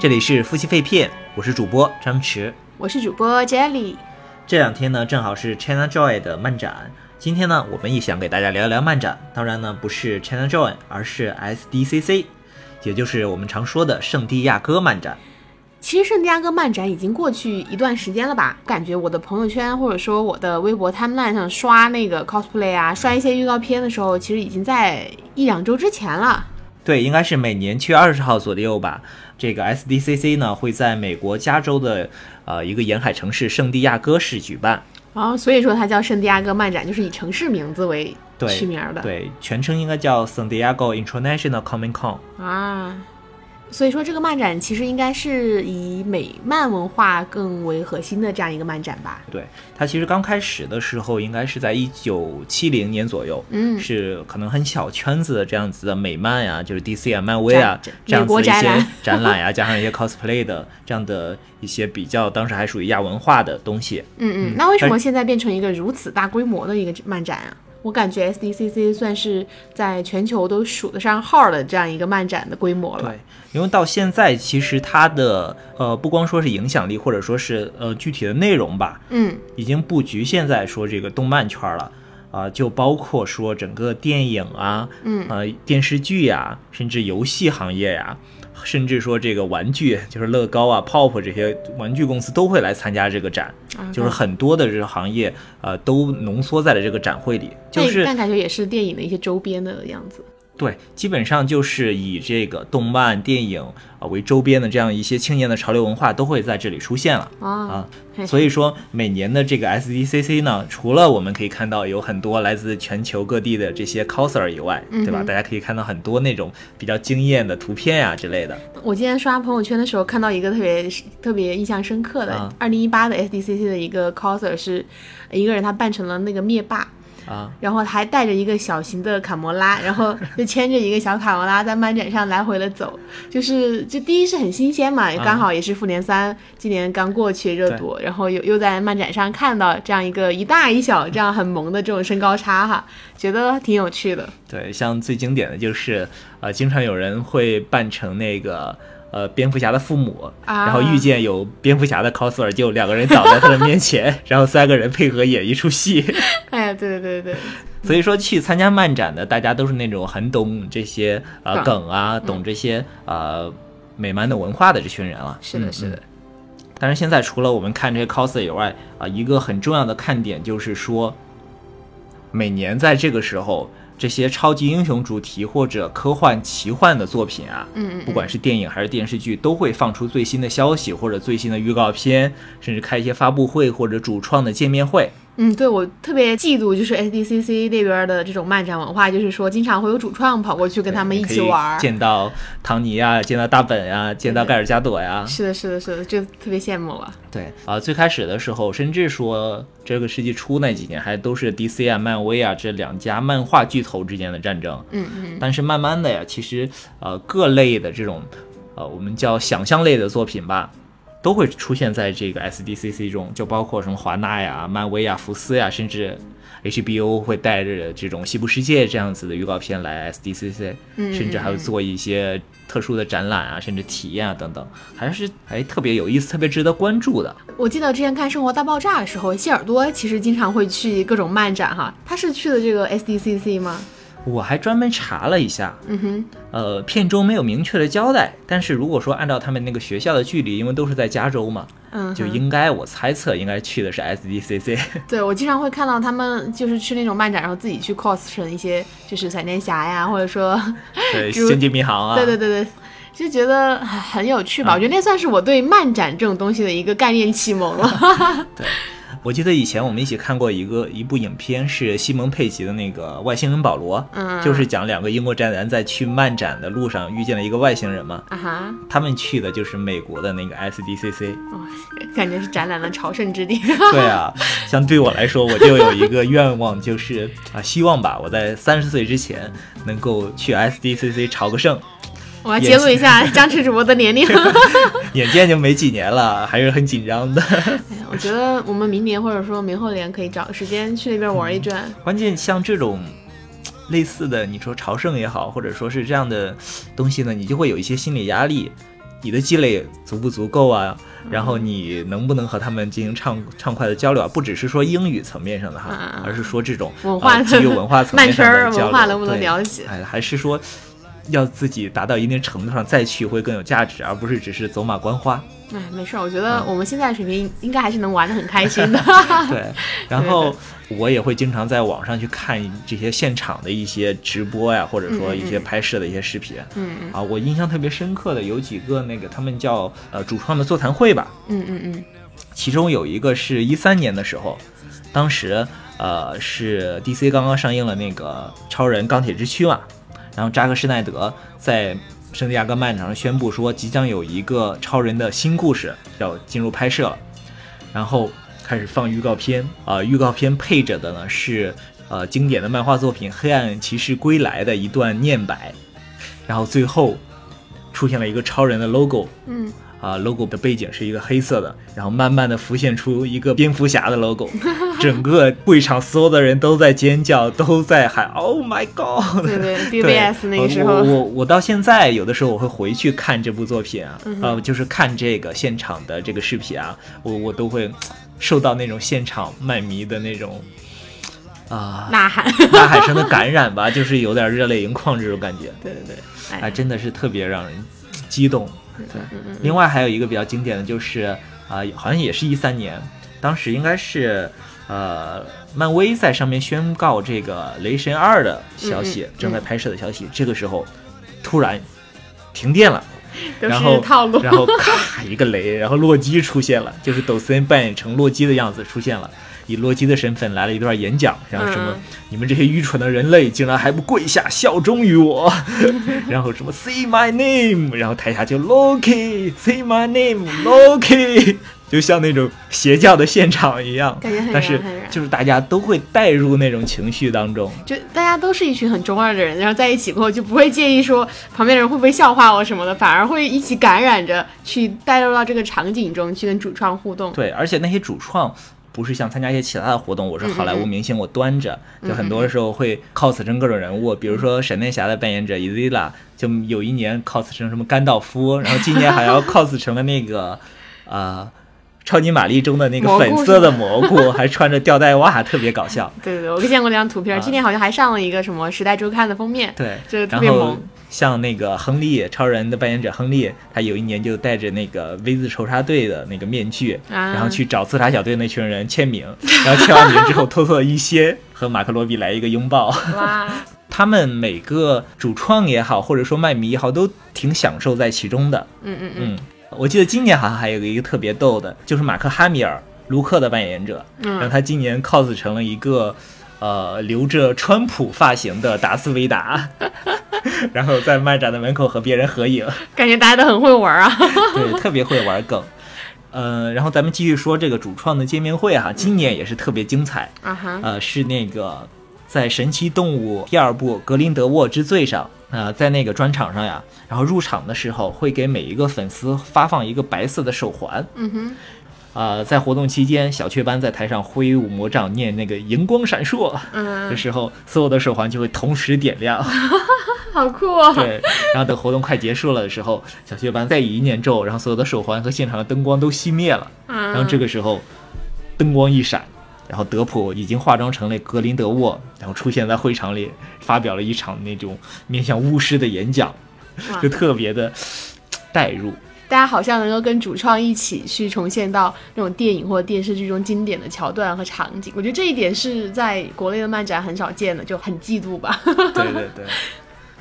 这里是夫妻肺片，我是主播张弛。我是主播 Jelly。这两天呢，正好是 China Joy 的漫展。今天呢，我们也想给大家聊一聊漫展。当然呢，不是 China Joy，而是 SDCC，也就是我们常说的圣地亚哥漫展。其实圣地亚哥漫展已经过去一段时间了吧？感觉我的朋友圈或者说我的微博 timeline 上刷那个 cosplay 啊，刷一些预告片的时候，其实已经在一两周之前了。对，应该是每年七月二十号左右吧。这个 SDCC 呢会在美国加州的呃一个沿海城市圣地亚哥市举办。哦，所以说它叫圣地亚哥漫展，就是以城市名字为对取名的。对，全称应该叫 San Diego International Comic Con。啊，所以说这个漫展其实应该是以美漫文化更为核心的这样一个漫展吧？对，它其实刚开始的时候应该是在一九七零年左右，嗯，是可能很小圈子的这样子的美漫呀，就是 DC 啊、漫威啊展这样子的一些展览呀，加上一些 cosplay 的这样的一些比较当时还属于亚文化的东西。嗯嗯，那为什么现在变成一个如此大规模的一个漫展啊？我感觉 SDCC 算是在全球都数得上号的这样一个漫展的规模了。对，因为到现在其实它的呃不光说是影响力，或者说是呃具体的内容吧，嗯已经不局限在说这个动漫圈了。啊、就包括说整个电影啊，嗯呃，电视剧呀、甚至游戏行业呀、甚至说这个玩具，就是乐高啊、Pop 这些玩具公司都会来参加这个展，啊就是很多的这个行业，呃，都浓缩在了这个展会里，就是但感觉也是电影的一些周边的样子。对，基本上就是以这个动漫、电影啊、为周边的这样一些青年的潮流文化都会在这里出现了啊啊。所以说，每年的这个 SDCC 呢，除了我们可以看到有很多来自全球各地的这些 coser 以外，对吧？嗯大家可以看到很多那种比较惊艳的图片呀、之类的。我今天刷朋友圈的时候看到一个特别特别印象深刻的啊，二零一八的 SDCC 的一个 coser 是一个人，他扮成了那个灭霸。啊，然后还带着一个小型的卡摩拉，然后就牵着一个小卡摩拉在漫展上来回的走，就是就第一是很新鲜嘛，也刚好也是复联三今年刚过去热度，然后又又在漫展上看到这样一个一大一小这样很萌的这种身高差哈，觉得挺有趣的。对，像最经典的就是，呃，经常有人会扮成那个。呃，蝙蝠侠的父母，啊然后遇见有蝙蝠侠的 coser，就两个人倒在他的面前，然后三个人配合演一出戏。哎呀，对对对对，所以说去参加漫展的，大家都是那种很懂这些呃梗梗啊，懂这些呃美漫的文化的这群人了。是的，嗯是的。嗯但是现在除了我们看这些 coser 以外啊、一个很重要的看点就是说，每年在这个时候，这些超级英雄主题或者科幻奇幻的作品啊，嗯嗯，不管是电影还是电视剧，都会放出最新的消息或者最新的预告片，甚至开一些发布会或者主创的见面会。嗯，对我特别嫉妒就是 SDCC 那边的这种漫展文化，就是说经常会有主创跑过去跟他们一起玩儿。见到唐尼呀，见到大本呀，见到盖尔加朵呀。是的，是的，是的，就特别羡慕了。对啊、最开始的时候，甚至说这个世纪初那几年，还都是 DC 啊、漫威啊这两家漫画巨头之间的战争。嗯嗯，但是慢慢的呀，其实呃各类的这种呃我们叫想象类的作品吧，都会出现在这个 SDCC 中，就包括什么华纳呀、漫威呀、福斯呀，甚至 HBO 会带着这种西部世界这样子的预告片来 SDCC，嗯甚至还会做一些特殊的展览啊，甚至体验啊等等，还是还特别有意思、特别值得关注的。我记得之前看《生活大爆炸》的时候，谢尔多其实经常会去各种漫展哈。他是去的这个 SDCC 吗？我还专门查了一下，嗯哼，呃，片中没有明确的交代，但是如果说按照他们那个学校的距离，因为都是在加州嘛，嗯，就应该我猜测应该去的是 SDCC。对我经常会看到他们就是去那种漫展，然后自己去 cos 成一些就是闪电侠呀，或者说，对，星际迷航啊，对对对对。就觉得很很有趣吧，啊我觉得那算是我对漫展这种东西的一个概念启蒙了。我记得以前我们一起看过一个一部影片，是西蒙佩吉的那个外星人保罗，嗯就是讲两个英国宅男在去漫展的路上遇见了一个外星人嘛，啊哈，他们去的就是美国的那个 SDCC。哦，感觉是展览的朝圣之地。对啊，像对我来说，我就有一个愿望，就是啊，希望吧，我在三十岁之前能够去 SDCC 朝个圣。我要揭露一下张弛主播的年龄。眼见就没几年了，还是很紧张的。哎呀我觉得我们明年或者说明后年可以找个时间去那边玩一转。关键像这种类似的，你说朝圣也好，或者说是这样的东西呢，你就会有一些心理压力。你的积累足不足够啊？然后你能不能和他们进行畅畅快的交流啊？不只是说英语层面上的哈，而是说这种文化基于文化层面上的交流，文化能不能了解？哎，还是说要自己达到一定程度上再去会更有价值，而不是只是走马观花。哎，没事，我觉得我们现在水平应该还是能玩的很开心的。对，然后我也会经常在网上去看这些现场的一些直播呀，或者说一些拍摄的一些视频。嗯嗯。啊，我印象特别深刻的有几个那个他们叫呃主创的座谈会吧。嗯嗯嗯。其中有一个是一三年的时候，当时呃是 DC 刚刚上映了那个超人钢铁之躯嘛，然后扎克施耐德在。圣地亚哥漫展上宣布说，即将有一个超人的新故事要进入拍摄了，然后开始放预告片啊，预告片配着的呢是呃经典的漫画作品《黑暗骑士归来》的一段念白，然后最后出现了一个超人的 logo，嗯。啊，logo 的背景是一个黑色的，然后慢慢的浮现出一个蝙蝠侠的 logo，整个会场所有的人都在尖叫，都在喊 “Oh my God”。对 对，BBS 那个时候，我我到现在有的时候我会回去看这部作品啊，呃，就是看这个现场的这个视频啊，我我都会受到那种现场漫迷的那种啊呐喊 呐喊声的感染吧，就是有点热泪盈眶这种感觉。对对对，哎，真的是特别让人激动。对，另外还有一个比较经典的就是，啊，好像也是一三年，当时应该是，呃，漫威在上面宣告这个《雷神二》的消息，正在拍摄的消息。这个时候，突然停电了，然后然后咔一个雷，然后洛基出现了，就是抖森扮演成洛基的样子出现了。以洛基的身份来了一段演讲，然后什么你们这些愚蠢的人类竟然还不跪下效忠于我，然后什么 Say my name，然后台下就 Loki，Say my name，Loki，就像那种邪教的现场一样，但是就是大家都会带入那种情绪当中，就大家都是一群很中二的人，然后在一起过后就不会介意说旁边人会不会笑话我什么的，反而会一起感染着去带入到这个场景中去跟主创互动。对，而且那些主创。不是像参加一些其他的活动，我是好莱坞明星，我端着，就很多时候会 cos 成各种人物，比如说闪电侠的扮演者伊兹拉，就有一年 cos 成什么甘道夫，然后今年还要 cos 成了那个，呃，超级玛丽中的那个粉色的蘑菇，还穿着吊带袜，特别搞笑。对对对，我见过那张图片，今年好像还上了一个什么《时代周刊》的封面，对，就是特别萌。像那个亨利，超人的扮演者亨利，他有一年就戴着那个 V 字仇杀队的那个面具，然后去找自杀小队那群人签名，然后签完名之后偷偷的一些和马克罗比来一个拥抱。哇！他们每个主创也好，或者说卖迷也好，都挺享受在其中的。嗯嗯嗯。我记得今年好像还有一个特别逗的，就是马克哈米尔，卢克的扮演者，然后他今年 cos 成了一个。呃，留着川普发型的达斯维达，然后在漫展的门口和别人合影，感觉大家都很会玩啊，对，特别会玩梗。呃，然后咱们继续说这个主创的见面会哈，今年也是特别精彩啊哈。呃，是那个在《神奇动物》第二部《格林德沃之罪》上，呃，在那个专场上呀，然后入场的时候会给每一个粉丝发放一个白色的手环，嗯哼。啊，在活动期间，小雀斑在台上挥舞魔杖，念那个荧光闪烁的时候，所有的手环就会同时点亮，好酷哦！对，然后等活动快结束了的时候，小雀斑再一念咒，然后所有的手环和现场的灯光都熄灭了。嗯然后这个时候，灯光一闪，然后德普已经化妆成了格林德沃，然后出现在会场里，发表了一场那种面向巫师的演讲，就特别的带入。大家好像能够跟主创一起去重现到那种电影或者电视剧中经典的桥段和场景，我觉得这一点是在国内的漫展很少见的，就很嫉妒吧。对 对对，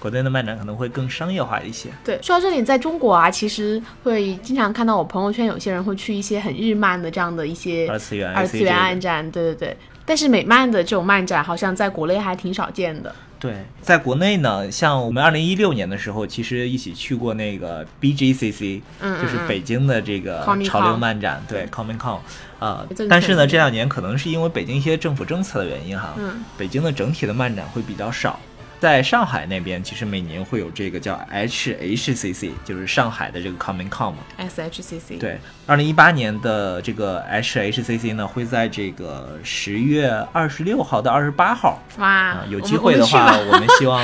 国内的漫展可能会更商业化一些。对，说到这里，在中国啊，其实会经常看到我朋友圈有些人会去一些很日漫的这样的一些二次元二次元漫展，对对对。但是美漫的这种漫展好像在国内还挺少见的。对，在国内呢，像我们二零一六年的时候，其实一起去过那个 BGCC，嗯，就是北京的这个潮流漫展，对，Comic Con，啊，但是呢，这两年可能是因为北京一些政府政策的原因哈，嗯，北京的整体的漫展会比较少，在上海那边，其实每年会有这个叫 HHCC，就是上海的这个 Comic Con 嘛。SHCC 对，二零一八年的这个 HHCC 呢，会在这个十月二十六号到二十八号哇啊，，有机会的话，我们希望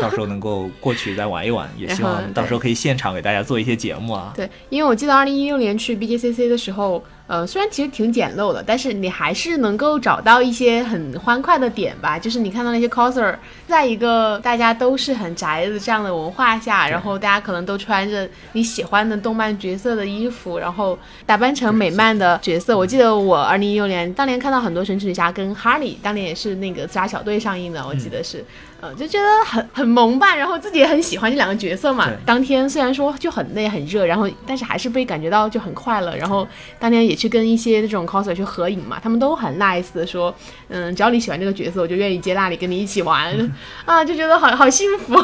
到时候能够过去再玩一玩，也希望到时候可以现场给大家做一些节目啊。对，因为我记得二零一六年去 BJCC 的时候，呃，虽然其实挺简陋的，但是你还是能够找到一些很欢快的点吧。就是你看到那些 coser，在一个大家都是很宅的这样的文化下，然后大家可能都穿着你喜欢的动漫角色的衣服，然后打扮成美漫的角色。我记得我二零一六年当年看到很多神奇女侠跟哈利，当年也是那个自杀小队上映的，我记得是。呃，就觉得很很萌吧，然后自己也很喜欢这两个角色嘛对。当天虽然说就很累很热，然后但是还是被感觉到就很快乐。然后当天也去跟一些这种 coser 去合影嘛，他们都很 nice 的说，嗯，只要你喜欢这个角色，我就愿意接纳你，跟你一起玩 啊，就觉得好好幸福。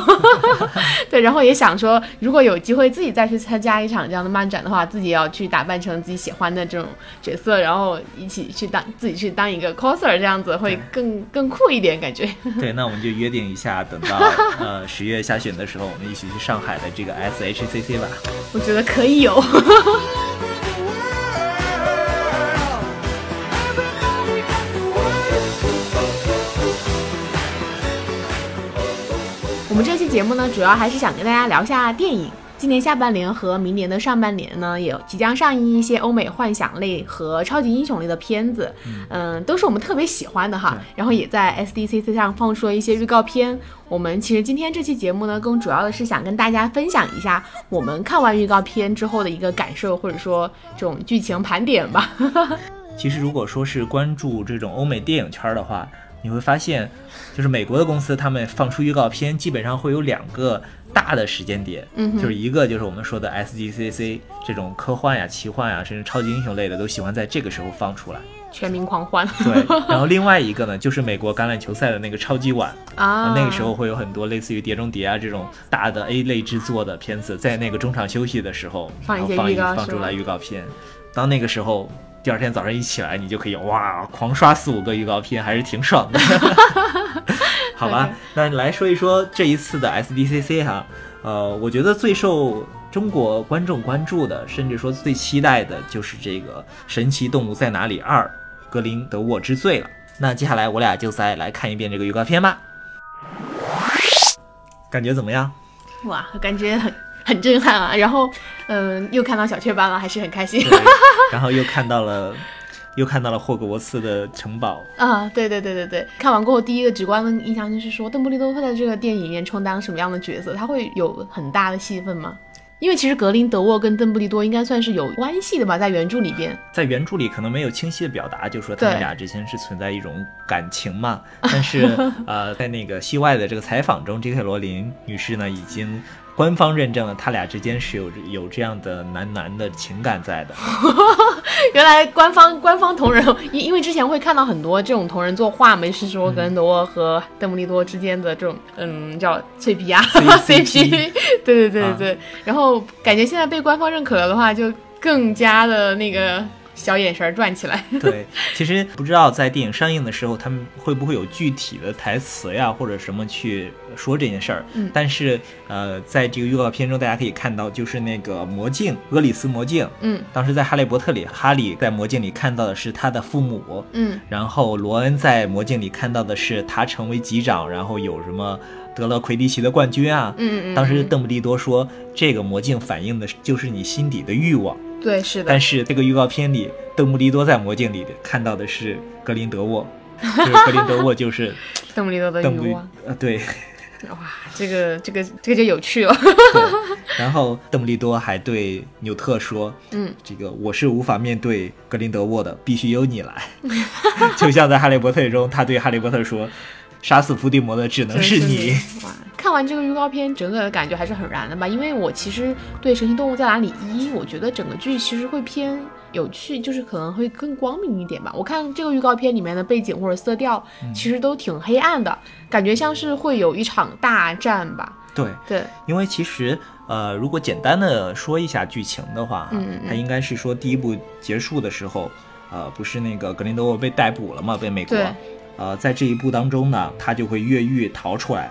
对，然后也想说，如果有机会自己再去参加一场这样的漫展的话，自己也要去打扮成自己喜欢的这种角色，然后一起去当自己去当一个 coser，这样子会更更酷一点感觉。对，那我们就约定一下，等到 呃十月下旬的时候，我们一起去上海的这个 SHCC 吧。我觉得可以有。我们这期节目呢，主要还是想跟大家聊一下电影。今年下半年和明年的上半年呢，也即将上映一些欧美幻想类和超级英雄类的片子，嗯、都是我们特别喜欢的哈。然后也在 SDCC 上放出了一些预告片。我们其实今天这期节目呢，更主要的是想跟大家分享一下我们看完预告片之后的一个感受，或者说这种剧情盘点吧。其实如果说是关注这种欧美电影圈的话，你会发现，就是美国的公司他们放出预告片，基本上会有两个大的时间点，嗯就是一个就是我们说的 SGCC 这种科幻呀、奇幻呀，甚至超级英雄类的，都喜欢在这个时候放出来。全民狂欢对，然后另外一个呢，就是美国橄榄球赛的那个超级碗，啊，那个时候会有很多类似于《碟中谍》啊这种大的 A 类制作的片子，在那个中场休息的时候，放一些然后放一预告是吗放出来预告片。当那个时候，第二天早上一起来，你就可以哇狂刷四五个预告片，还是挺爽的。好吧那来说一说这一次的 SDCC 哈，呃，我觉得最受中国观众关注的，甚至说最期待的就是这个《神奇动物在哪里二：格林德沃之罪》了。那接下来我俩就再来看一遍这个预告片吧，感觉怎么样？哇，感觉很很震撼啊。然后，嗯、又看到小雀斑了，还是很开心。然后又看到了，又看到了霍格沃茨的城堡。啊，对对对对对，看完过后，第一个直观的印象就是说，邓布利多会在这个电影里面充当什么样的角色？他会有很大的戏份吗？因为其实格林德沃跟邓布利多应该算是有关系的吧，在原著里边。在原著里可能没有清晰的表达，就说他们俩之间是存在一种感情嘛。但是呃，在那个戏外的这个采访中，J.K. 罗琳女士呢已经官方认证了他俩之间是有有这样的男男的情感在的。原来官方官方同人，因因为之前会看到很多这种同人作画嘛，就是说格林德沃和邓布利多之间的这种，嗯，叫脆皮啊 CP 对对对对啊对。然后感觉现在被官方认可了的话，就更加的那个小眼神儿转起来。对，其实不知道在电影上映的时候，他们会不会有具体的台词呀，或者什么去说这件事儿。嗯但是呃，在这个预告片中，大家可以看到，就是那个魔镜，厄里斯魔镜。嗯当时在《哈利波特》里，哈利在魔镜里看到的是他的父母，嗯然后罗恩在魔镜里看到的是他成为级长，然后有什么得了魁地奇的冠军啊。嗯嗯。当时嗯邓布利多说，这个魔镜反映的就是你心底的欲望。对是的但，是这个预告片里，邓布利多在魔镜里看到的是格林德沃，就是格林德沃就是 邓布利多的邓布利欲望，呃对哇，这个这个这个就有趣了。然后邓布利多还对纽特说，嗯，这个我是无法面对格林德沃的，必须由你来。就像在《哈利波特》中，他对哈利波特说，杀死伏地魔的只能是你。哇！看完这个预告片，整个的感觉还是很燃的吧？因为我其实对《神奇动物在哪里一》，我觉得整个剧其实会偏有趣，就是可能会更光明一点吧。我看这个预告片里面的背景或者色调，嗯其实都挺黑暗的，感觉像是会有一场大战吧。对，对，因为其实呃，如果简单的说一下剧情的话，嗯嗯嗯它应该是说第一部结束的时候，呃，不是那个格林德沃被逮捕了嘛，被美国对。呃，在这一部当中呢，他就会越狱逃出来，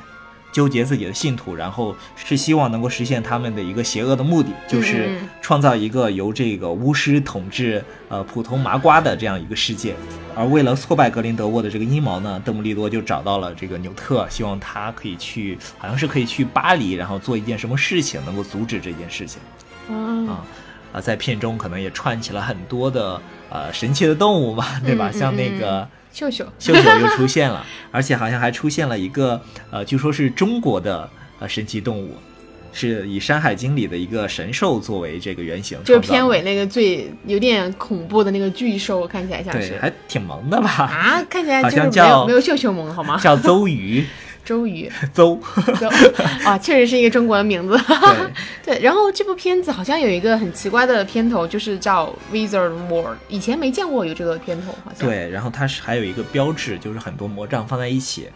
纠结自己的信徒，然后是希望能够实现他们的一个邪恶的目的，就是创造一个由这个巫师统治呃普通麻瓜的这样一个世界。而为了挫败格林德沃的这个阴谋呢，邓布利多就找到了这个纽特，希望他可以去，好像是可以去巴黎，然后做一件什么事情，能够阻止这件事情。嗯啊啊，在片中可能也串起了很多的呃神奇的动物嘛，对吧？像那嗯个秀秀，秀秀又出现了，而且好像还出现了一个呃，据说是中国的呃神奇动物，是以《山海经》里的一个神兽作为这个原型，就片尾那个最有点恐怖的那个巨兽，看起来像对，是还挺萌的吧？啊，看起来 好就是没像叫有没有秀秀萌好吗？叫邹鱼，周瑜，邹，就 啊，确实是一个中国的名字。对，对，然后这部片子好像有一个很奇怪的片头，就是叫 Wizard World，以前没见过有这个片头，好像。对，然后它是还有一个标志，就是很多魔杖放在一起，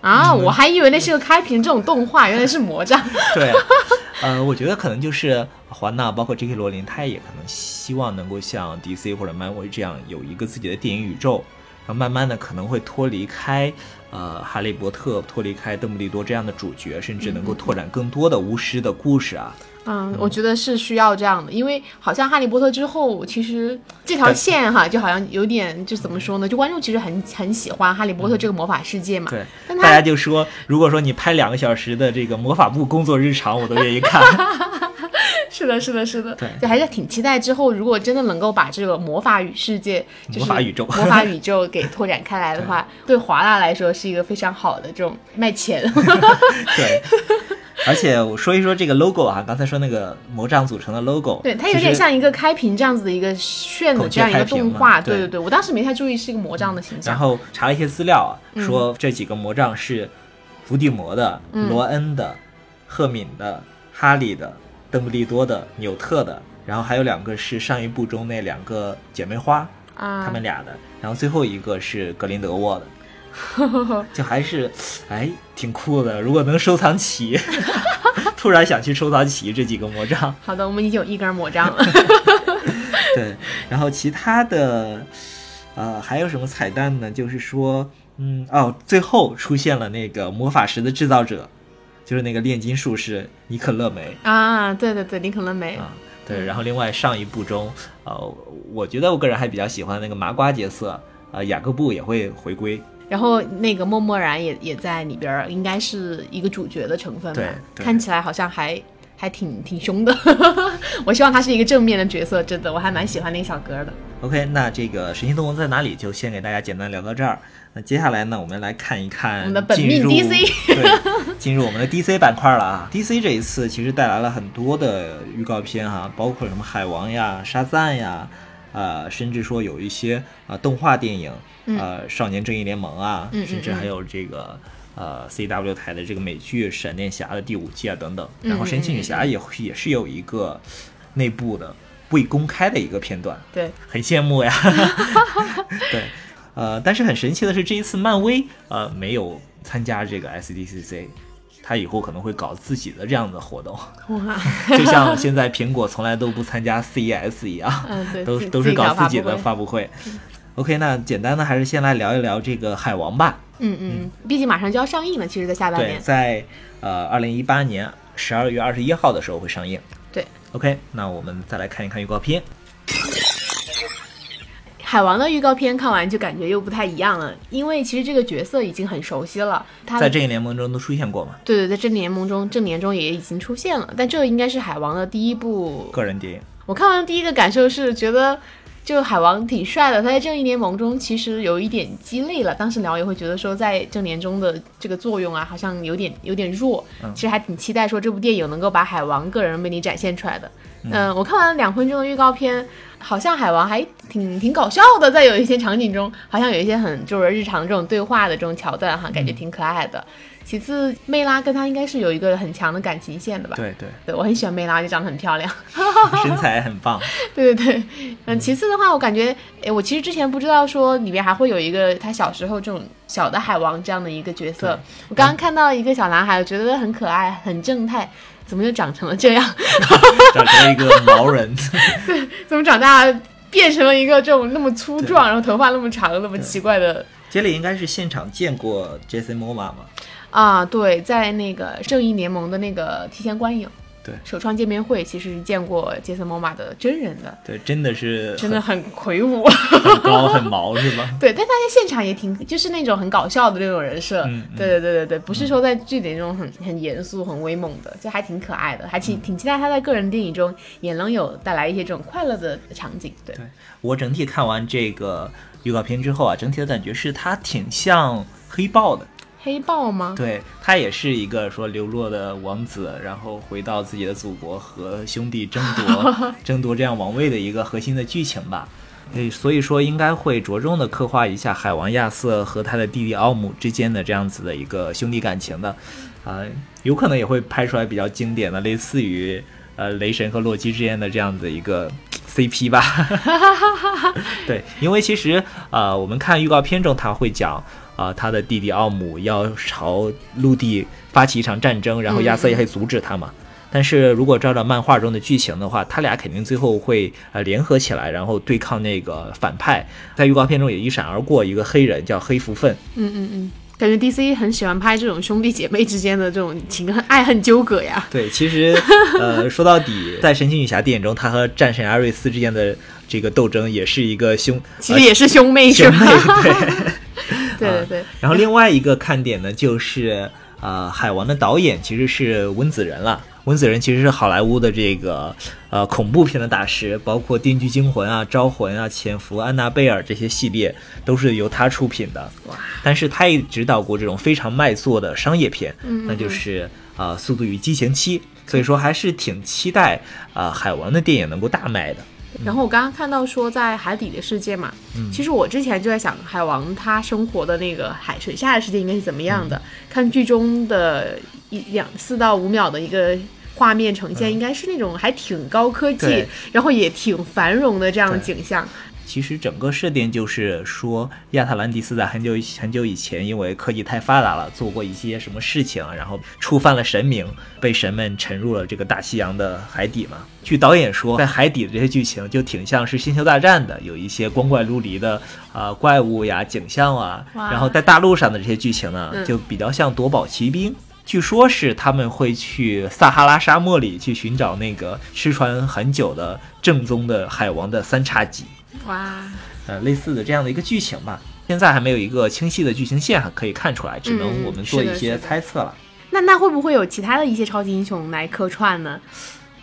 啊，我还以为那是个开屏这种动画，原来是魔杖。对，呃，我觉得可能就是华纳，包括 J.K. 罗琳，他也可能希望能够像 DC 或者漫威这样有一个自己的电影宇宙，然后慢慢的可能会脱离开呃哈利波特，脱离开邓布利多这样的主角，甚至能够拓展更多的巫师的故事啊。嗯，我觉得是需要这样的，因为好像哈利波特之后，其实这条线哈，就好像有点，就怎么说呢？就观众其实很很喜欢哈利波特这个魔法世界嘛。对，但大家就说，如果说你拍两个小时的这个魔法部工作日常，我都愿意看。是的，是的，是的，对就还是挺期待之后，如果真的能够把这个魔法与世界、就是、魔法宇宙魔法宇宙给拓展开来的话，对华纳来说是一个非常好的这种卖钱。对。而且我说一说这个 logo 啊，刚才说那个魔杖组成的 logo，对，它有点像一个开屏这样子的一个炫的这样一个动画。对对对对，我当时没太注意是一个魔杖的形象。然后查了一些资料啊，嗯说这几个魔杖是伏地魔的、罗恩的、赫敏的、哈利的、邓布利多的、纽特的，然后还有两个是上一部中那两个姐妹花，啊，她们俩的，然后最后一个是格林德沃的。就还是，哎，挺酷的。如果能收藏齐，突然想去收藏齐这几个魔杖。好的，我们已经有一根魔杖了。对，然后其他的，呃，还有什么彩蛋呢？就是说，嗯，哦，最后出现了那个魔法石的制造者，就是那个炼金术士尼可勒梅啊，对对对，尼可勒梅。啊。对，然后另外上一部中，呃，我觉得我个人还比较喜欢那个麻瓜角色，呃，雅各布也会回归。然后那个默默然也也在里边儿，应该是一个主角的成分吧对，看起来好像还还挺挺凶的。我希望他是一个正面的角色，真的，我还蛮喜欢那个小哥的。OK，那这个神奇动物在哪里就先给大家简单聊到这儿。那接下来呢，我们来看一看我们的本命 DC 对，进入我们的 DC 板块了啊。DC 这一次其实带来了很多的预告片哈，包括什么海王呀、沙赞呀，呃，甚至说有一些啊、呃动画电影，呃，少年正义联盟啊，嗯嗯甚至还有这个。呃，CW 台的这个美剧《闪电侠》的第五季啊，等等，然后神奇女侠也也是有一个内部的未公开的一个片段，对，很羡慕呀。对，呃，但是很神奇的是，这一次漫威呃没有参加这个 SDCC，他以后可能会搞自己的这样的活动，哇，就像现在苹果从来都不参加 CES 一样，嗯，对，都自都是搞自自己的发布会。OK，那简单的还是先来聊一聊这个海王吧。嗯嗯，毕竟马上就要上映了，其实，在下半对，年。在呃二零一八年十二月二十一号的时候会上映。对，OK，那我们再来看一看预告片。海王的预告片看完就感觉又不太一样了，因为其实这个角色已经很熟悉了，他在正义联盟中都出现过嘛？对对，在正义联盟中，正联中也已经出现了，但这应该是海王的第一部个人电影。我看完第一个感受是觉得，就海王挺帅的。他在正义联盟中其实有一点鸡肋了。当时聊也会觉得说，在正联中的这个作用啊，好像有点有点弱。其实还挺期待说这部电影能够把海王个人魅力展现出来的。嗯、我看完两分钟的预告片，好像海王还挺挺搞笑的，在有一些场景中，好像有一些很就是日常这种对话的这种桥段哈，感觉挺可爱的。其次，梅拉跟他应该是有一个很强的感情线的吧？对对，对我很喜欢梅拉，就长得很漂亮。身材很棒。对对对，嗯，其次的话，我感觉，哎，我其实之前不知道说里面还会有一个他小时候这种小的海王这样的一个角色。我刚刚看到一个小男孩，我觉得很可爱，很正太，怎么就长成了这样？长成了一个毛人。对怎么长大变成了一个这种那么粗壮，然后头发那么长，那么奇怪的？杰里应该是现场见过 Jason Momoa 吗？啊，对，在那个正义联盟的那个提前观影，对首创见面会，其实是见过杰森·莫玛的真人的，对，真的是真的很魁梧。很高很毛是吗？对，但他在现场也挺，就是那种很搞笑的那种人设。对对对对对，不是说在剧里那种很很严肃、很威猛的，就还挺可爱的，还嗯挺挺期待他在个人电影中也能有带来一些这种快乐的场景。对，对我整体看完这个预告片之后啊，整体的感觉是他挺像黑豹的。黑豹吗？对他也是一个说流落的王子，然后回到自己的祖国和兄弟争夺 争夺这样王位的一个核心的剧情吧。诶，所以说应该会着重的刻画一下海王亚瑟和他的弟弟奥姆之间的这样子的一个兄弟感情的，啊、有可能也会拍出来比较经典的，类似于呃雷神和洛基之间的这样子一个 CP 吧。对，因为其实呃，我们看预告片中他会讲啊、他的弟弟奥姆要朝陆地发起一场战争，然后亚瑟也可以阻止他嘛。但是如果照着漫画中的剧情的话，他俩肯定最后会呃联合起来，然后对抗那个反派。在预告片中也一闪而过一个黑人叫黑福分，嗯嗯嗯，感觉 DC 很喜欢拍这种兄弟姐妹之间的这种情恨、爱恨纠葛呀。对，其实呃 说到底，在神奇女侠电影中，她和战神阿瑞斯之间的这个斗争也是一个兄，其实也是兄妹兄妹吧？对。对对对，然后另外一个看点呢，就是呃，海王的导演其实是温子仁了。温子仁其实是好莱坞的这个呃恐怖片的大师，包括《电锯惊魂》啊、《招魂》啊、《潜伏》、《安娜贝尔》这些系列都是由他出品的。哇！但是他也指导过这种非常卖座的商业片，那就是呃《速度与激情七》，所以说还是挺期待啊、呃海王的电影能够大卖的。然后我刚刚看到说在海底的世界嘛，嗯其实我之前就在想海王他生活的那个海水下的世界应该是怎么样的。嗯看剧中的一两四到五秒的一个画面呈现，嗯应该是那种还挺高科技对，然后也挺繁荣的这样的景象。其实整个设定就是说，亚特兰蒂斯在很久很久以前，因为科技太发达了，做过一些什么事情，然后触犯了神明，被神们沉入了这个大西洋的海底嘛。据导演说，在海底的这些剧情就挺像是星球大战的，有一些光怪陆离的啊、呃怪物呀、景象啊。然后在大陆上的这些剧情呢，嗯就比较像夺宝奇兵。据说是他们会去撒哈拉沙漠里去寻找那个失传很久的正宗的海王的三叉戟。哇，呃类似的这样的一个剧情吧。现在还没有一个清晰的剧情线可以看出来，只能嗯我们做一些猜测了。那那会不会有其他的一些超级英雄来客串呢？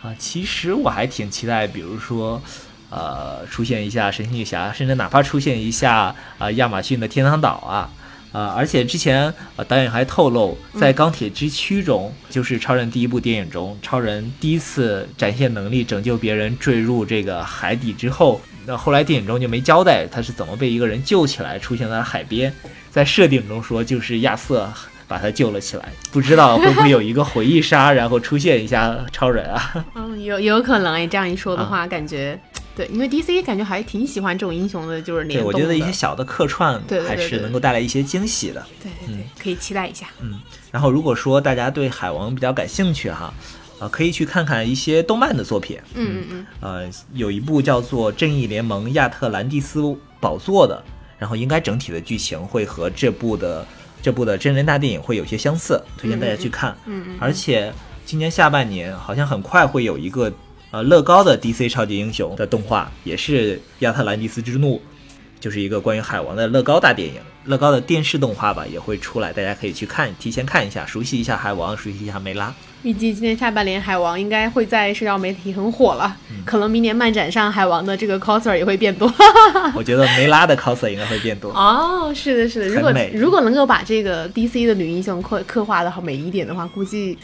啊、其实我还挺期待，比如说，呃，出现一下神奇女侠，甚至哪怕出现一下啊、亚马逊的天堂岛啊。啊、而且之前呃导演还透露，在钢铁之躯中，就是超人第一部电影中，超人第一次展现能力拯救别人坠入这个海底之后，那后来电影中就没交代他是怎么被一个人救起来，出现在海边。在设定中说就是亚瑟把他救了起来，不知道会不会有一个回忆杀，然后出现一下超人啊？嗯，有有可能诶，这样一说的啊话，感觉对，因为 DC 感觉还挺喜欢这种英雄的，就是对，联动的。我觉得一些小的客串对对对还是能够带来一些惊喜的。对对对，可以期待一下。嗯，然后如果说大家对海王比较感兴趣哈，呃，可以去看看一些动漫的作品。嗯嗯嗯，呃，有一部叫做《正义联盟：亚特兰蒂斯宝座》的，然后应该整体的剧情会和这部的这部的真人大电影会有些相似，推荐大家去看。嗯嗯，而且今年下半年好像很快会有一个呃乐高的 DC 超级英雄的动画，也是亚特兰蒂斯之怒，就是一个关于海王的乐高大电影。乐高的电视动画吧也会出来，大家可以去看，提前看一下，熟悉一下海王，熟悉一下梅拉。预计今年下半年海王应该会在社交媒体很火了，嗯可能明年漫展上海王的这个 coser 也会变多。我觉得梅拉的 coser 应该会变多。哦，是的，是的，如果如果能够把这个 DC 的女英雄刻刻画的好美一点的话，估计。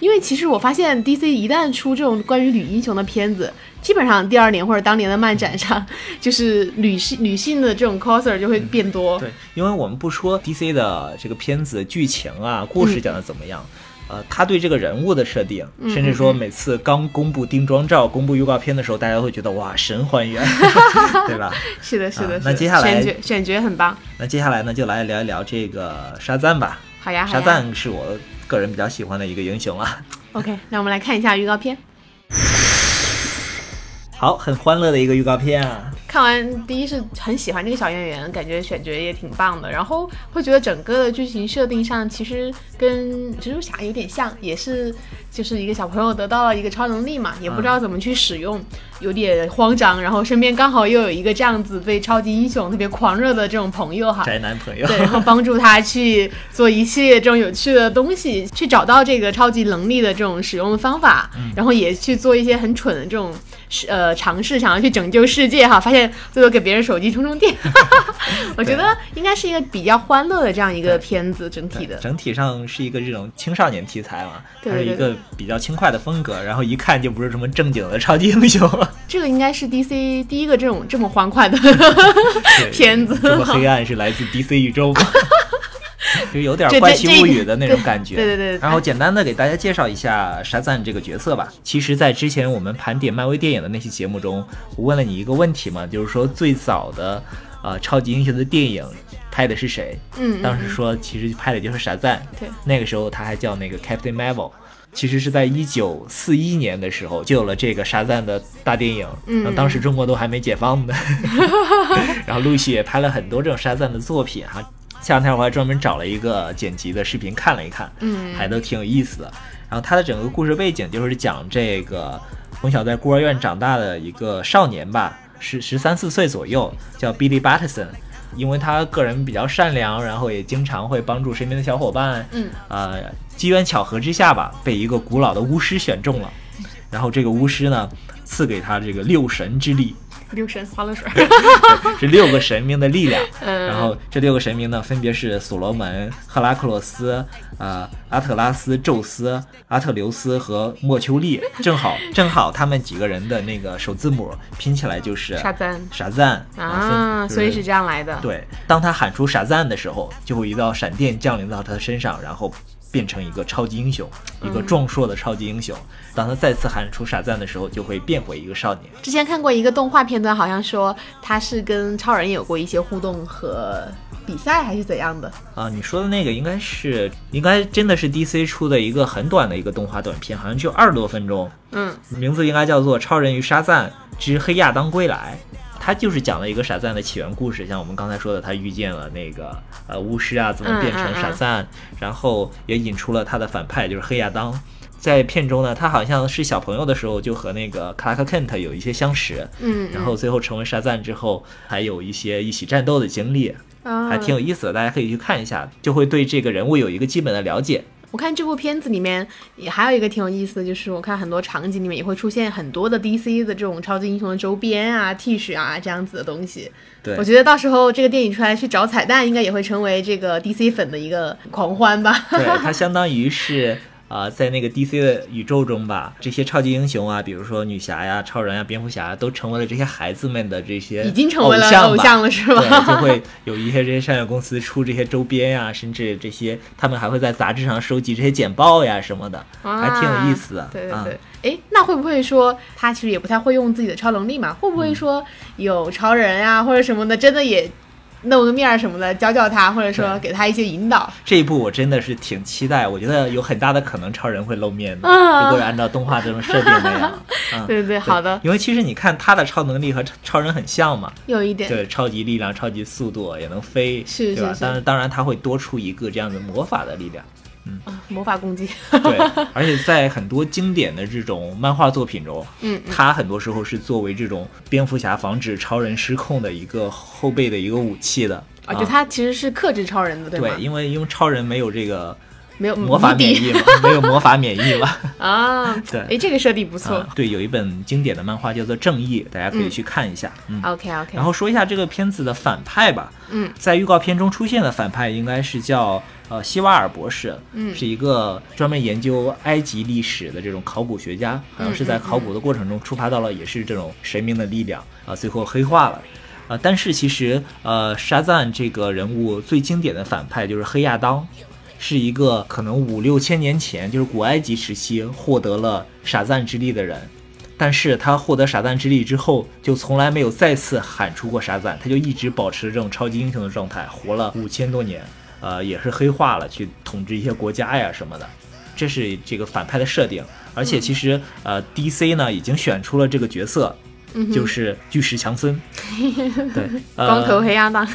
因为其实我发现 DC 一旦出这种关于女英雄的片子，基本上第二年或者当年的漫展上，就是女性女性的这种 coser 就会变多。对，因为我们不说 DC 的这个片子剧情啊、故事讲的怎么样，呃，他对这个人物的设定，嗯甚至说每次刚公布定妆照、公布预告片的时候，大家会觉得哇，神还原，对吧？是的，是的，啊是的。那接下来选角选角很棒。那接下来呢，就来聊一聊这个沙赞吧。好呀，好沙。赞是我个人比较喜欢的一个英雄啊。OK，那我们来看一下预告片。好，很欢乐的一个预告片啊。看看完第一是很喜欢这个小演员，感觉选角也挺棒的，然后会觉得整个的剧情设定上其实跟蜘蛛侠有点像，也是就是一个小朋友得到了一个超能力嘛，也不知道怎么去使用，有点慌张，然后身边刚好又有一个这样子对超级英雄特别狂热的这种朋友哈，宅男朋友，对，然后帮助他去做一系列这种有趣的东西，去找到这个超级能力的这种使用方法，然后也去做一些很蠢的这种。是呃，尝试想要去拯救世界哈，发现最后给别人手机充充电，我觉得应该是一个比较欢乐的这样一个片子，整体的整体上是一个这种青少年题材嘛，它是一个比较轻快的风格，然后一看就不是什么正经的超级英雄。这个应该是 DC 第一个这种这么欢快的 片子，这么黑暗是来自 DC 宇宙吗？就有点怪奇物语的那种感觉，对对对。然后简单的给大家介绍一下沙赞这个角色吧。其实，在之前我们盘点漫威电影的那期节目中，我问了你一个问题嘛，就是说最早的呃超级英雄的电影拍的是谁？嗯，当时说其实拍的就是沙赞。对，那个时候他还叫那个 Captain Marvel。其实是在一九四一年的时候就有了这个沙赞的大电影，嗯当时中国都还没解放呢。然后陆续也拍了很多这种沙赞的作品哈。前两天我还专门找了一个剪辑的视频看了一看，嗯，还都挺有意思的。然后他的整个故事背景就是讲这个从小在孤儿院长大的一个少年吧，十十三四岁左右，叫 Billy Batson。因为他个人比较善良，然后也经常会帮助身边的小伙伴，嗯，呃，机缘巧合之下吧，被一个古老的巫师选中了。然后这个巫师呢，赐给他这个六神之力。六神花露水，是六个神明的力量。然后这六个神明呢，分别是所罗门、赫拉克洛斯、呃阿特拉斯、宙斯、阿特留斯和莫丘利。正好正好他们几个人的那个首字母拼起来就是傻赞。傻赞啊，所以是这样来的。对，当他喊出傻赞的时候，就会一道闪电降临到他的身上，然后。变成一个超级英雄，一个壮硕的超级英雄。当他再次喊出傻赞的时候，就会变回一个少年。之前看过一个动画片段，好像说他是跟超人有过一些互动和比赛，还是怎样的啊？你说的那个应该是，应该真的是 DC 出的一个很短的一个动画短片，好像就二十多分钟。嗯，名字应该叫做《超人与沙赞之黑亚当归来》。他就是讲了一个傻赞的起源故事，像我们刚才说的，他遇见了那个呃巫师啊，怎么变成傻赞，然后也引出了他的反派就是黑亚当。在片中呢，他好像是小朋友的时候就和那个克拉克·肯特有一些相识，嗯，然后最后成为沙赞之后，还有一些一起战斗的经历，还挺有意思的，大家可以去看一下，就会对这个人物有一个基本的了解。我看这部片子里面也还有一个挺有意思的，就是我看很多场景里面也会出现很多的 DC 的这种超级英雄的周边啊、T 恤啊这样子的东西。对，我觉得到时候这个电影出来去找彩蛋，应该也会成为这个 DC 粉的一个狂欢吧。对，它相当于是。啊，在那个 DC 的宇宙中吧，这些超级英雄啊，比如说女侠呀、超人呀、蝙蝠侠，都成为了这些孩子们的这些已经成为了偶像了，是吧？对，就会有一些这些商业公司出这些周边呀，甚至这些他们还会在杂志上收集这些简报呀什么的，还挺有意思的。对对对，哎，那会不会说他其实也不太会用自己的超能力嘛？会不会说有超人呀或者什么的，真的也？露个面什么的，教教他，或者说给他一些引导。这一部我真的是挺期待，我觉得有很大的可能超人会露面的，如果按照动画这种设定那样。对对对，好的。因为其实你看他的超能力和超人很像嘛，有一点。对，超级力量、超级速度，也能飞，是是是。当然，当然他会多出一个这样的魔法的力量。嗯，魔法攻击。对，而且在很多经典的这种漫画作品中，嗯，他很多时候是作为这种蝙蝠侠防止超人失控的一个后备的一个武器的。啊，就他其实是克制超人的，对吧？对，因为因为超人没有这个没有魔法免疫嘛，没有魔法免疫嘛。啊，对，哎，这个设定不错。对，有一本经典的漫画叫做《正义》，大家可以去看一下。嗯 OK OK。然后说一下这个片子的反派吧。嗯，在预告片中出现的反派应该是叫。呃，希瓦尔博士，嗯，是一个专门研究埃及历史的这种考古学家，好像是在考古的过程中触发到了，也是这种神明的力量啊，最后黑化了，啊，但是其实，呃，沙赞这个人物最经典的反派就是黑亚当，是一个可能五六千年前，就是古埃及时期获得了傻赞之力的人，但是他获得傻赞之力之后，就从来没有再次喊出过傻赞，他就一直保持这种超级英雄的状态，活了五千多年。呃，也是黑化了，去统治一些国家呀什么的，这是这个反派的设定。而且其实，呃，DC 呢已经选出了这个角色，就是巨石强森。对，呃光头黑亚当。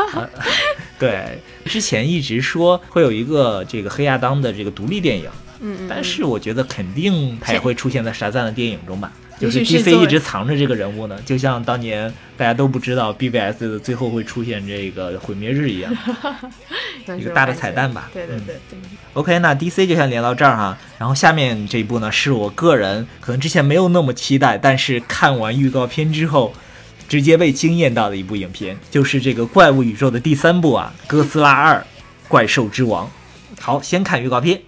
对，之前一直说会有一个这个黑亚当的这个独立电影，嗯嗯，但是我觉得肯定他也会出现在沙赞的电影中吧。就是 DC 一直藏着这个人物呢，就像当年大家都不知道 BBS 的最后会出现这个毁灭日一样。算是一个大的彩蛋吧对对对，OK，那 DC 就先连到这儿哈，然后下面这一部呢，是我个人可能之前没有那么期待，但是看完预告片之后，直接被惊艳到的一部影片，就是这个怪物宇宙的第三部啊，《哥斯拉二：怪兽之王》。好，先看预告片。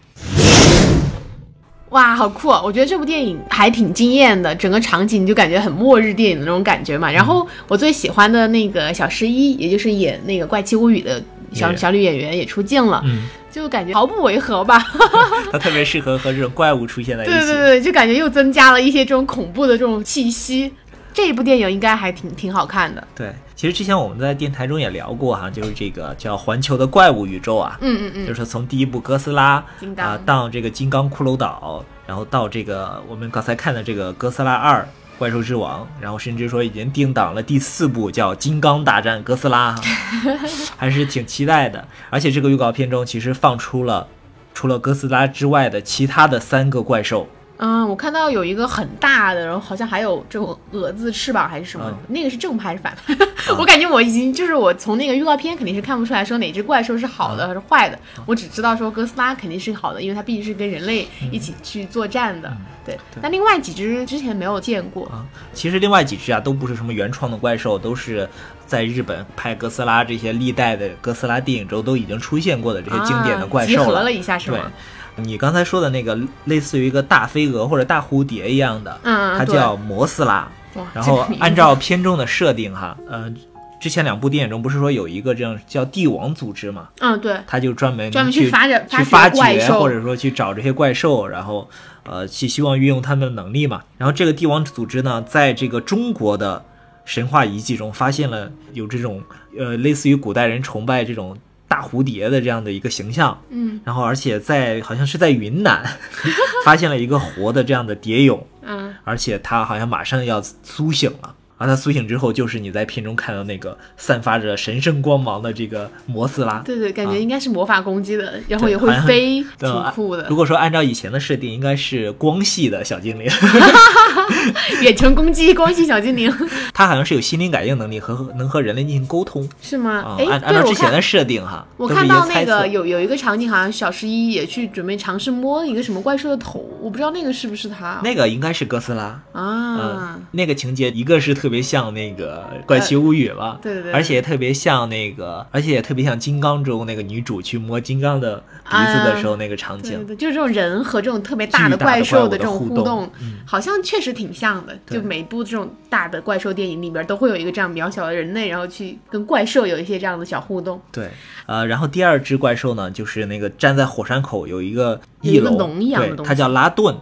哇，好酷啊！我觉得这部电影还挺惊艳的，整个场景就感觉很末日电影的那种感觉嘛。然后我最喜欢的那个小十一，也就是演那个《怪奇物语》的小小女演员也出镜了，嗯，就感觉毫不违和吧。它特别适合和这种怪物出现在一起。对对对，就感觉又增加了一些这种恐怖的这种气息。这一部电影应该还挺挺好看的。对，其实之前我们在电台中也聊过哈，就是这个叫环球的怪物宇宙啊，嗯嗯嗯，就是从第一部哥斯拉啊、刚到这个金刚骷髅岛，然后到这个我们刚才看的这个哥斯拉二怪兽之王，然后甚至说已经定档了第四部叫金刚大战哥斯拉，哈，还是挺期待的。而且这个预告片中其实放出了除了哥斯拉之外的其他的三个怪兽，嗯，我看到有一个很大的，然后好像还有这种蛾子翅膀还是什么，嗯那个是正派还是反派？我感觉我已经就是我从那个预告片肯定是看不出来说哪只怪兽是好的还是坏的，我只知道说哥斯拉肯定是好的，因为它毕竟是跟人类一起去作战的。对，那另外几只之前没有见过。啊，其实另外几只啊都不是什么原创的怪兽，都是在日本拍哥斯拉这些历代的哥斯拉电影中都已经出现过的这些经典的怪兽啊、集合了一下是对吗？，你刚才说的那个类似于一个大飞蛾或者大蝴蝶一样的，嗯，它叫摩斯拉。哇然后按照片中的设定哈，呃，之前两部电影中不是说有一个这样叫帝王组织嘛，嗯对，他就专门专门去去发展去发发掘，或者说去找这些怪兽，然后呃，去希望运用他们的能力嘛。然后这个帝王组织呢，在这个中国的神话遗迹中发现了有这种呃，类似于古代人崇拜这种大蝴蝶的这样的一个形象。嗯然后而且在好像是在云南 发现了一个活的这样的蝶蛹，嗯，而且它好像马上要苏醒了。而它苏醒之后，就是你在片中看到那个散发着神圣光芒的这个摩斯拉。对对，感觉啊应该是魔法攻击的，然后也会飞，挺酷的如。果说按照以前的设定，应该是光系的小精灵，远程攻击光系小精灵 它好像是有心灵感应能力和能和人类进行沟通是吗按按照之前的设定哈，我看到那。个有有一个场景，好像小十一也去准备尝试摸一个什么怪兽的头，我不知道那个是不是他那个应该是哥斯拉，啊嗯，？那个情节一个是特别像那个《怪奇物语》嘛，对对对而且也特别像那个，而且也特别像《金刚》中那个女主去摸金刚的鼻子的时候那个场景。对对对，就是这种人和这种特别大的怪兽的这种互动互动，嗯好像确实挺像的。就每部这种大的怪兽电影里边都会有一个这样渺小的人类，然后去跟怪兽有一些这样的小互动。对，呃，然后第二只怪兽呢，就是那个站在火山口有一个有一个翼龙，一样的东西它叫拉顿，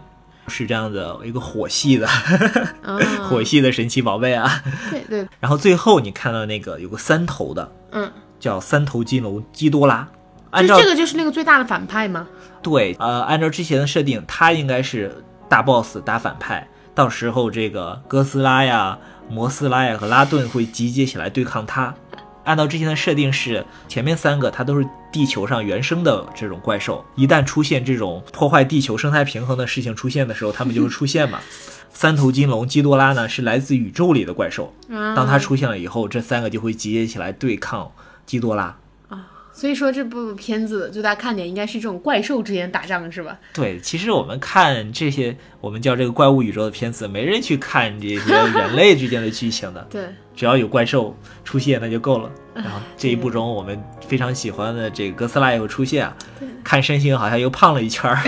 是这样的一个火系的、啊，火系的神奇宝贝啊。对对，然后最后你看到那个有个三头的，嗯，叫三头金龙基多拉。按照就这个就是那个最大的反派吗？对，呃，按照之前的设定，他应该是大 boss 大反派，到时候这个哥斯拉呀、摩斯拉呀和拉顿会集结起来对抗他。按照之前的设定是，前面三个它都是地球上原生的这种怪兽，一旦出现这种破坏地球生态平衡的事情出现的时候，它们就会出现嘛。三头金龙基多拉呢是来自宇宙里的怪兽，啊，当它出现了以后，这三个就会集结起来对抗基多拉。所以说这部片子最大看点应该是这种怪兽之间打仗是吧？对，其实我们看这些我们叫这个怪物宇宙的片子，没人去看这些 人类之间的剧情的，对，只要有怪兽出现那就够了。然后这一部中，我们非常喜欢的这个哥斯拉也会出现啊，看身形好像又胖了一圈儿。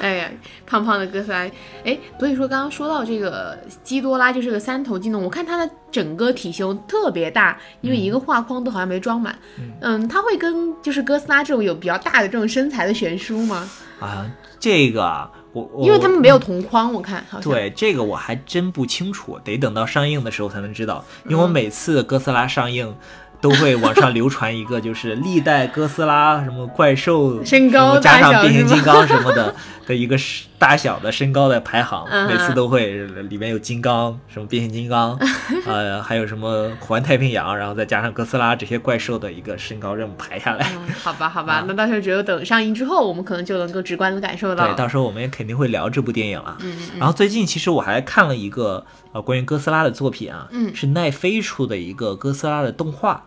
哎呀，胖胖的哥斯拉，哎，所以说刚刚说到这个基多拉就是个三头金龙，我看它的整个体型特别大，因为一个画框都好像没装满。嗯，它会跟就是哥斯拉这种有比较大的这种身材的悬殊吗？啊，这个啊因为他们没有同框，我看好像。对这个我还真不清楚，得等到上映的时候才能知道。因为我每次哥斯拉上映，都会网上流传一个，就是历代哥斯拉什么怪兽身高加上变形金刚什么的 的一个是大大小的身高的排行，嗯每次都会里面有金刚，什么变形金刚，呃，还有什么环太平洋，然后再加上哥斯拉这些怪兽的一个身高任务排下来。嗯，好吧，好吧，那到时候只有等上映之后，我们可能就能够直观的感受到。对，到时候我们也肯定会聊这部电影了。嗯嗯然后最近其实我还看了一个呃关于哥斯拉的作品啊，嗯是奈飞出的一个哥斯拉的动画，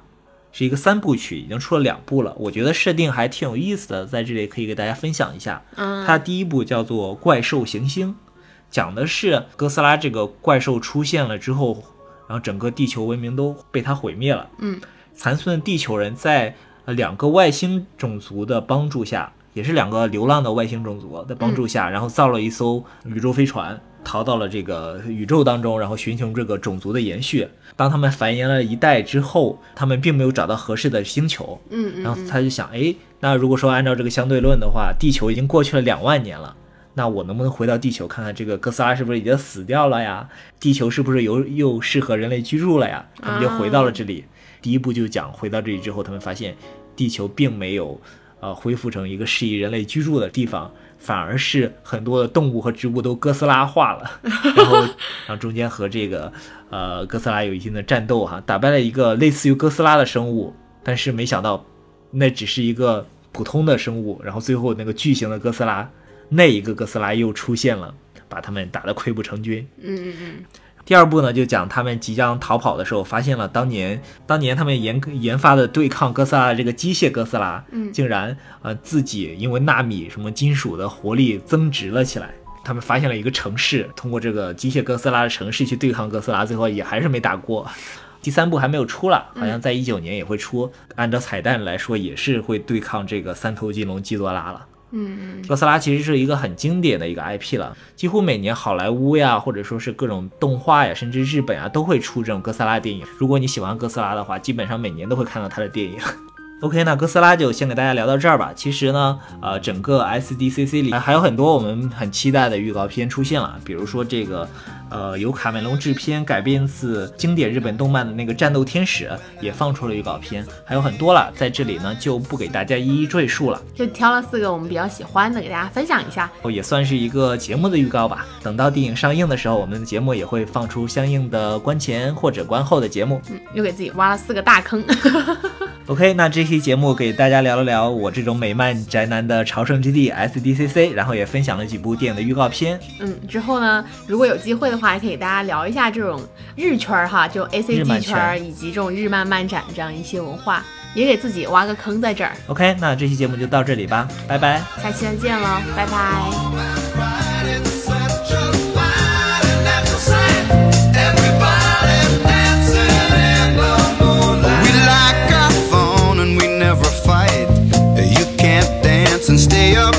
是一个三部曲，已经出了两部了。我觉得设定还挺有意思的，在这里可以给大家分享一下。嗯它第一部叫做《怪兽行星》，讲的是哥斯拉这个怪兽出现了之后，然后整个地球文明都被它毁灭了。嗯，残存的地球人在呃两个外星种族的帮助下，也是两个流浪的外星种族的帮助下，然后造了一艘宇宙飞船，逃到了这个宇宙当中，然后寻求这个种族的延续。当他们繁衍了一代之后，他们并没有找到合适的星球，嗯嗯，然后他就想，哎，那如果说按照这个相对论的话，地球已经过去了两万年了，那我能不能回到地球看看这个哥斯拉是不是已经死掉了呀？地球是不是又又适合人类居住了呀？他们就回到了这里。第一步就讲回到这里之后，他们发现地球并没有呃恢复成一个适宜人类居住的地方。反而是很多的动物和植物都哥斯拉化了，然后，然后中间和这个呃哥斯拉有一定的战斗哈，打败了一个类似于哥斯拉的生物，但是没想到那只是一个普通的生物，然后最后那个巨型的哥斯拉，那一个哥斯拉又出现了，把他们打得溃不成军。嗯嗯嗯第二部呢，就讲他们即将逃跑的时候，发现了当年当年他们研研发的对抗哥斯拉的这个机械哥斯拉，嗯竟然呃自己因为纳米什么金属的活力增值了起来。他们发现了一个城市，通过这个机械哥斯拉的城市去对抗哥斯拉，最后也还是没打过。第三部还没有出了，好像在一九年也会出。按照彩蛋来说，也是会对抗这个三头金龙基多拉了。嗯嗯哥斯拉其实是一个很经典的一个 IP 了，几乎每年好莱坞呀，或者说是各种动画呀，甚至日本啊，都会出这种哥斯拉电影。如果你喜欢哥斯拉的话，基本上每年都会看到他的电影。OK，那哥斯拉就先给大家聊到这儿吧。其实呢，呃，整个 SDCC 里还有很多我们很期待的预告片出现了，比如说这个，呃，由卡梅隆制片改编自经典日本动漫的那个《战斗天使》也放出了预告片，还有很多了，在这里呢就不给大家一一赘述了。就挑了四个我们比较喜欢的，给大家分享一下。哦，也算是一个节目的预告吧。等到电影上映的时候，我们的节目也会放出相应的观前或者观后的节目。嗯，又给自己挖了四个大坑。OK，那这期节目给大家聊了聊我这种美漫宅男的朝圣之地 SDCC，然后也分享了几部电影的预告片。嗯，之后呢，如果有机会的话，也可以给大家聊一下这种日圈儿哈，就 ACG 圈儿以及这种日漫漫展这样一些文化，也给自己挖个坑在这儿。OK，那这期节目就到这里吧，拜拜。下期再见喽，拜拜。Stay up